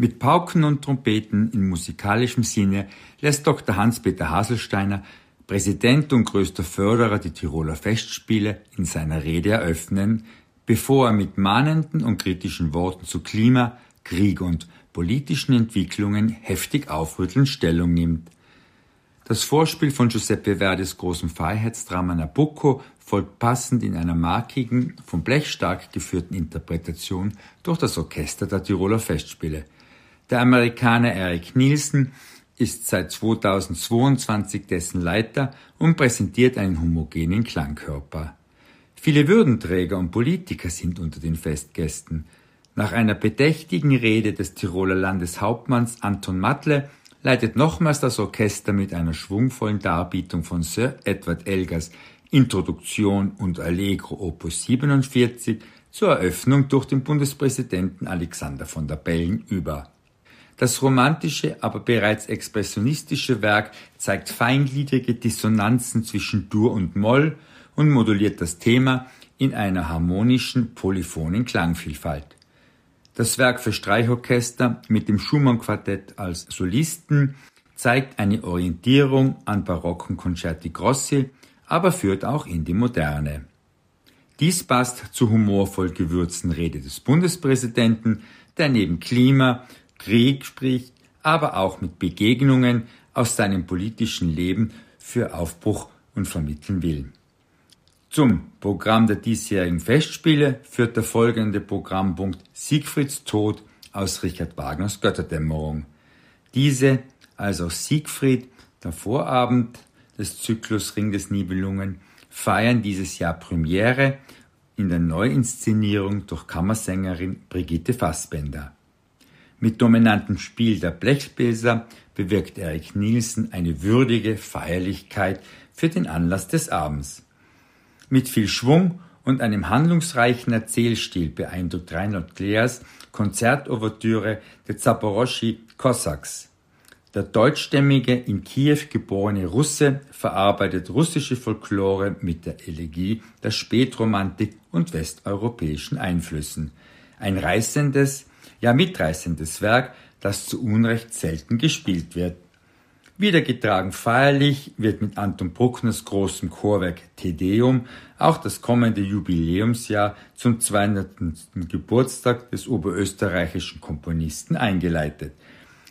Mit Pauken und Trompeten in musikalischem Sinne lässt Dr. Hans-Peter Haselsteiner, Präsident und größter Förderer der Tiroler Festspiele, in seiner Rede eröffnen, bevor er mit mahnenden und kritischen Worten zu Klima, Krieg und politischen Entwicklungen heftig aufrüttelnd Stellung nimmt. Das Vorspiel von Giuseppe Verdis großem Freiheitsdrama Nabucco folgt passend in einer markigen, vom Blech stark geführten Interpretation durch das Orchester der Tiroler Festspiele – der Amerikaner Eric Nielsen ist seit 2022 dessen Leiter und präsentiert einen homogenen Klangkörper. Viele Würdenträger und Politiker sind unter den Festgästen. Nach einer bedächtigen Rede des Tiroler Landeshauptmanns Anton Matle leitet nochmals das Orchester mit einer schwungvollen Darbietung von Sir Edward Elgers Introduktion und Allegro Opus 47 zur Eröffnung durch den Bundespräsidenten Alexander von der Bellen über. Das romantische, aber bereits expressionistische Werk zeigt feingliedrige Dissonanzen zwischen Dur und Moll und moduliert das Thema in einer harmonischen, polyphonen Klangvielfalt. Das Werk für Streichorchester mit dem Schumann-Quartett als Solisten zeigt eine Orientierung an barocken Concerti Grossi, aber führt auch in die Moderne. Dies passt zur humorvoll gewürzten Rede des Bundespräsidenten, der neben Klima Krieg spricht, aber auch mit Begegnungen aus seinem politischen Leben für Aufbruch und vermitteln will. Zum Programm der diesjährigen Festspiele führt der folgende Programmpunkt Siegfrieds Tod aus Richard Wagners Götterdämmerung. Diese, also Siegfried, der Vorabend des Zyklus Ring des Nibelungen, feiern dieses Jahr Premiere in der Neuinszenierung durch Kammersängerin Brigitte Fassbender. Mit dominantem Spiel der Blechbläser bewirkt Erik Nielsen eine würdige Feierlichkeit für den Anlass des Abends. Mit viel Schwung und einem handlungsreichen Erzählstil beeindruckt Reinhold Kleers Konzertouvertüre der Zaporoschi Cossacks. Der deutschstämmige in Kiew geborene Russe verarbeitet russische Folklore mit der Elegie der Spätromantik und westeuropäischen Einflüssen. Ein reißendes, ja mitreißendes Werk, das zu Unrecht selten gespielt wird. Wiedergetragen feierlich wird mit Anton Bruckners großem Chorwerk Tedeum auch das kommende Jubiläumsjahr zum 200. Geburtstag des oberösterreichischen Komponisten eingeleitet.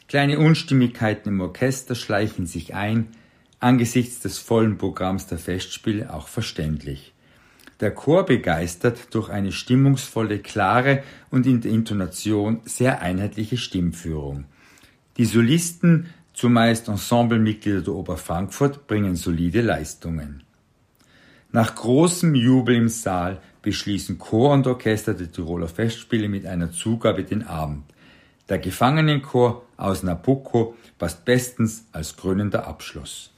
Kleine Unstimmigkeiten im Orchester schleichen sich ein, angesichts des vollen Programms der Festspiele auch verständlich. Der Chor begeistert durch eine stimmungsvolle, klare und in der Intonation sehr einheitliche Stimmführung. Die Solisten, zumeist Ensemblemitglieder der Oper Frankfurt, bringen solide Leistungen. Nach großem Jubel im Saal beschließen Chor und Orchester der Tiroler Festspiele mit einer Zugabe den Abend. Der Gefangenenchor aus Nabucco passt bestens als krönender Abschluss.